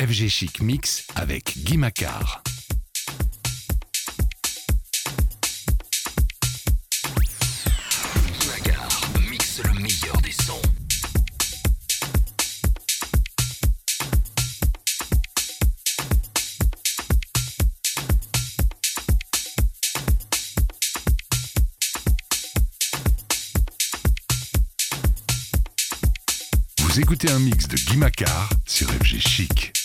FG Chic Mix avec Guy Macquart. Guy Macquart mixe le meilleur des sons. Vous écoutez un mix de Guy Macquart sur FG Chic.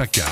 Mix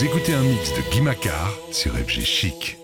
Vous écoutez un mix de Guy sur FG Chic.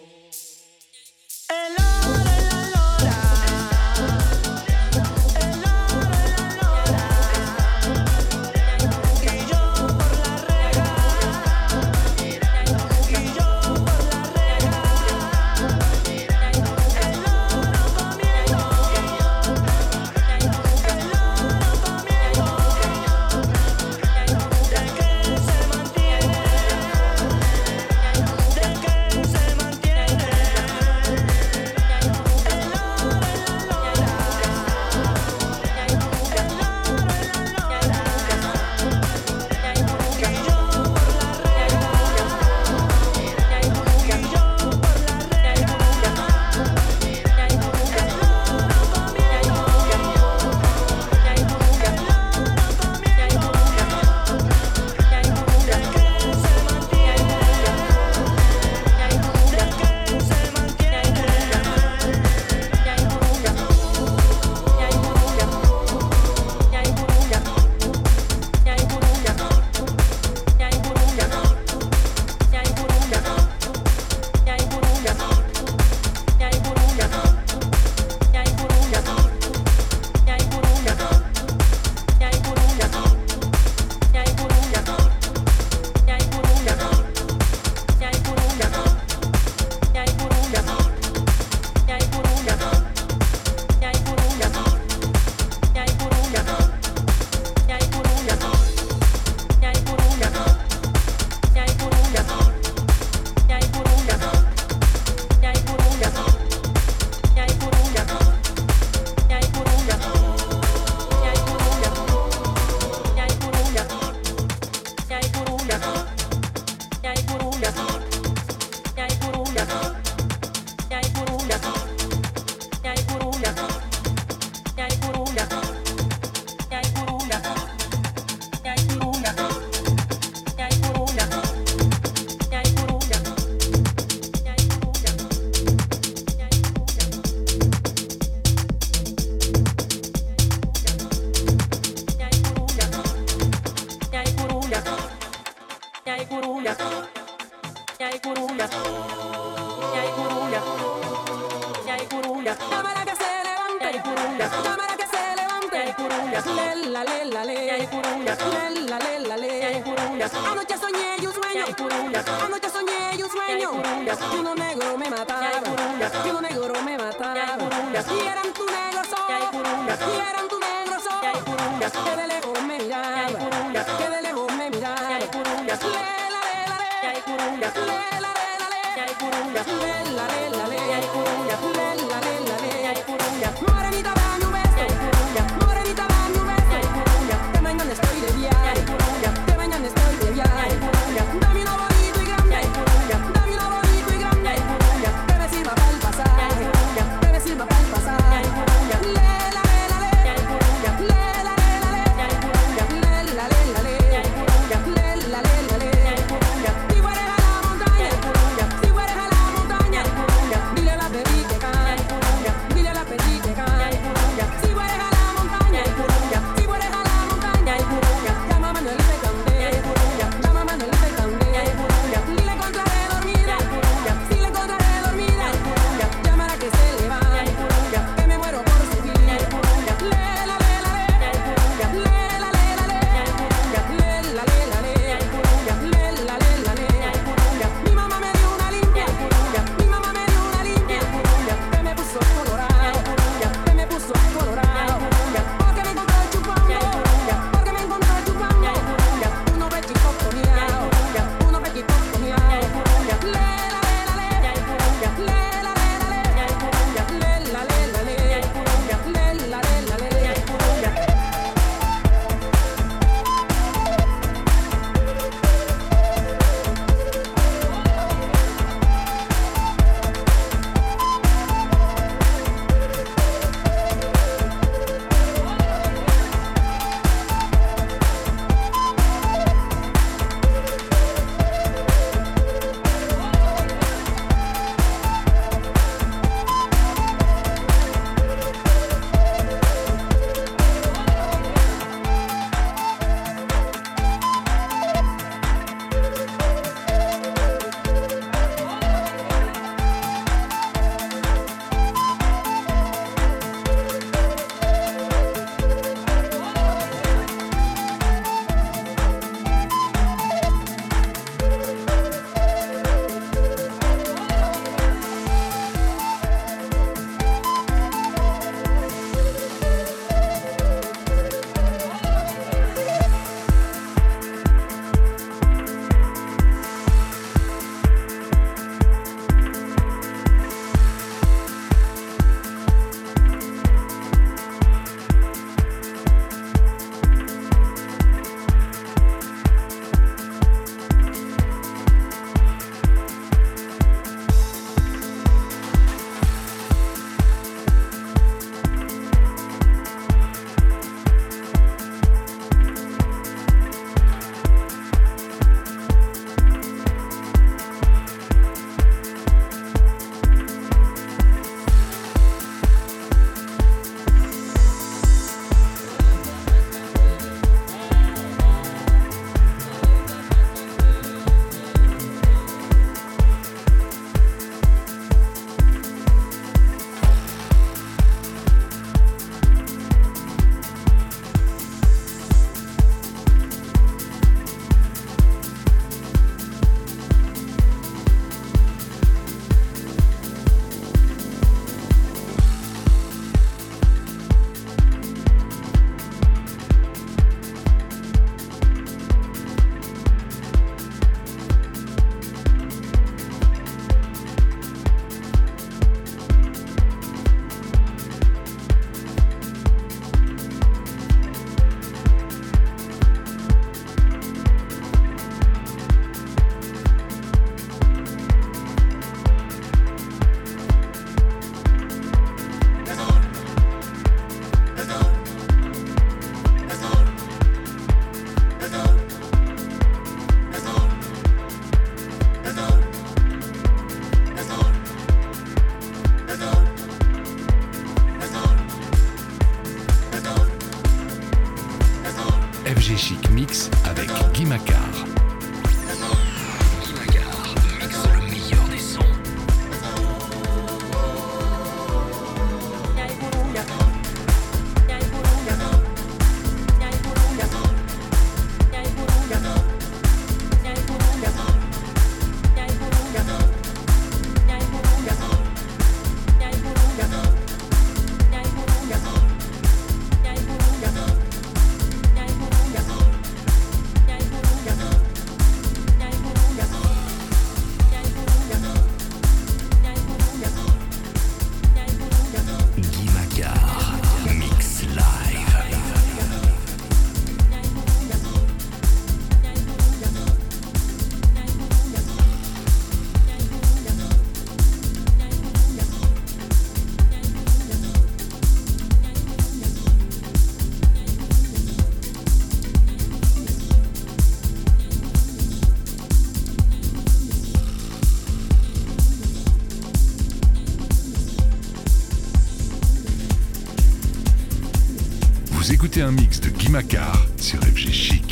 Vous écoutez un mix de Guy Macar sur FG Chic.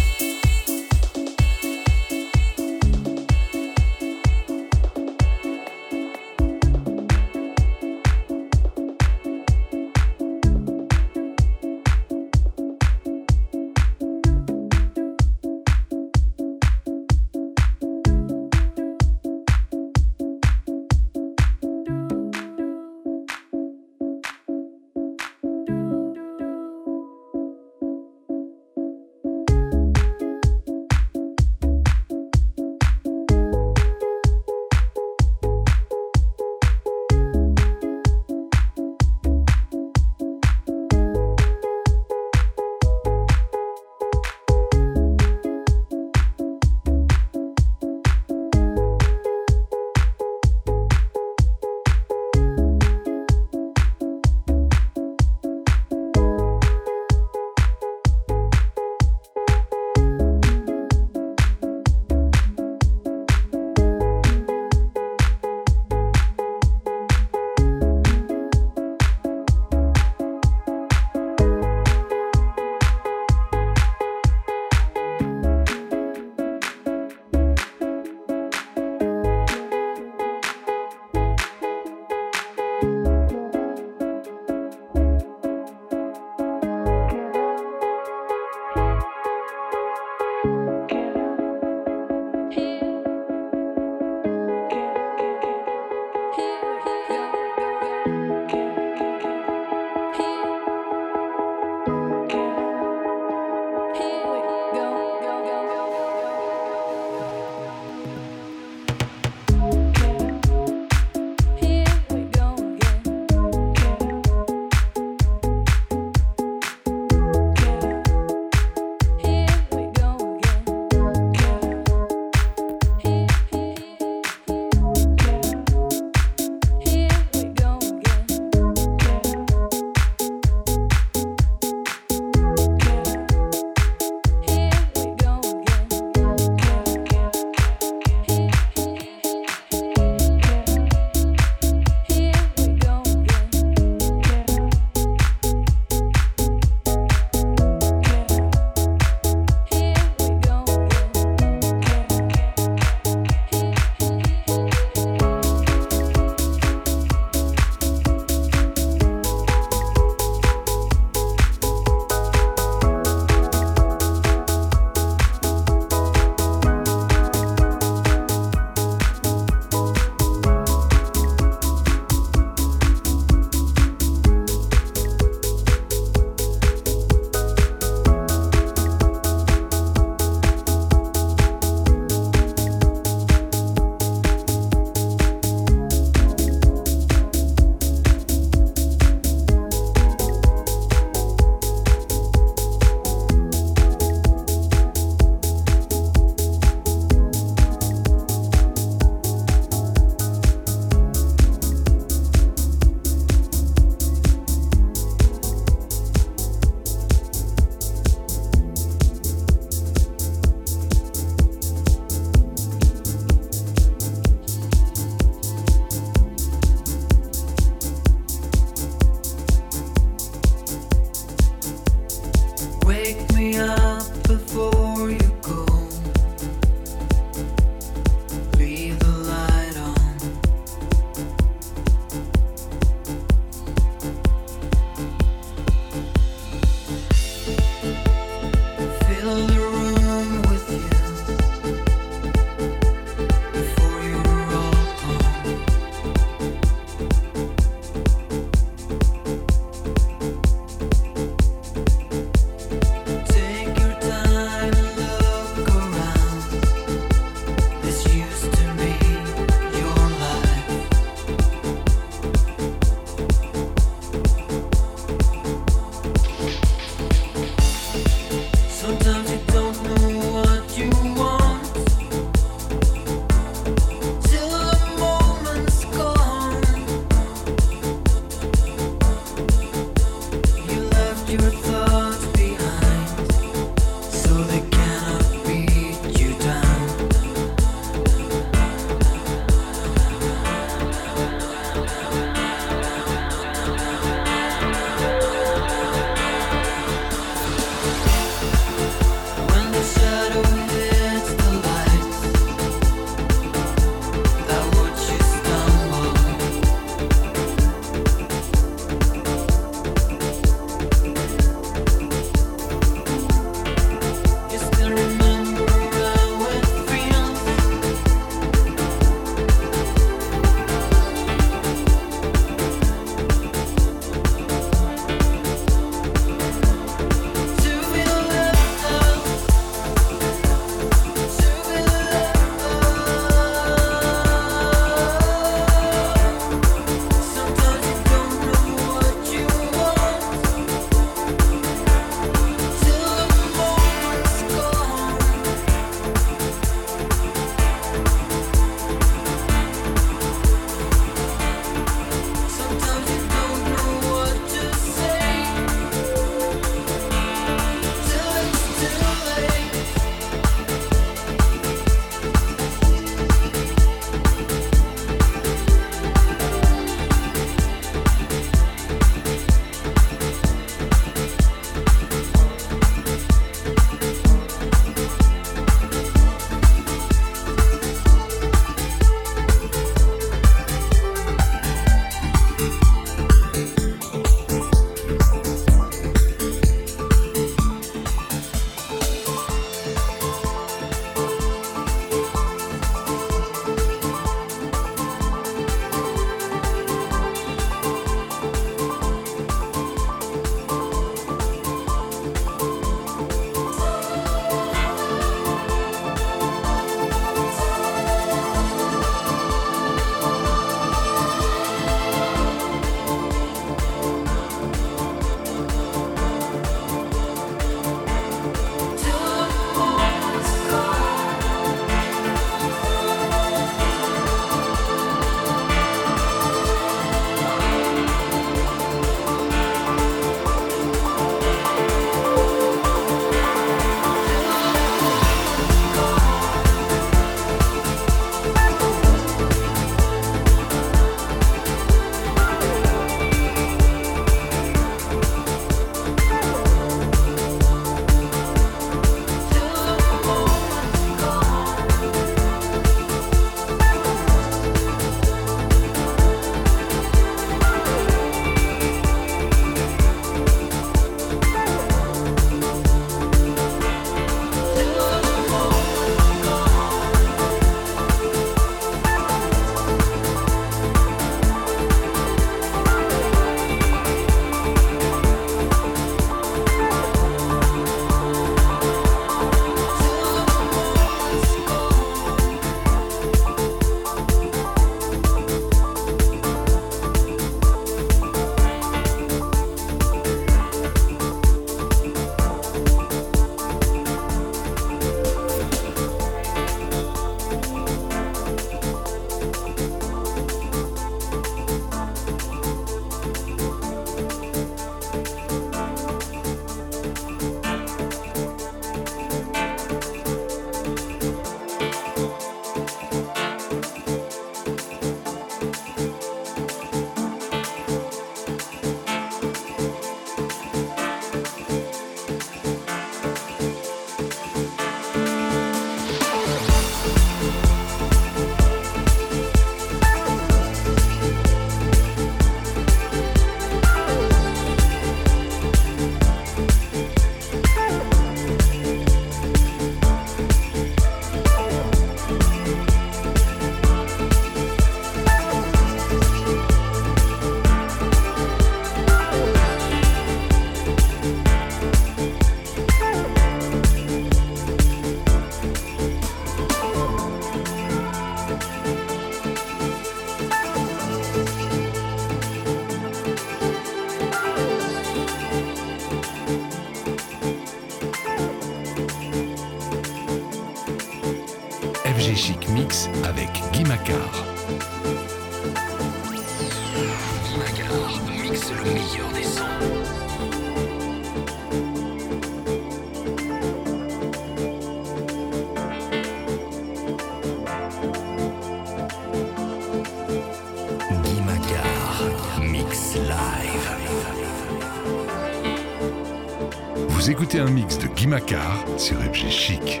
Un mix de Guy Macquart sur FG Chic.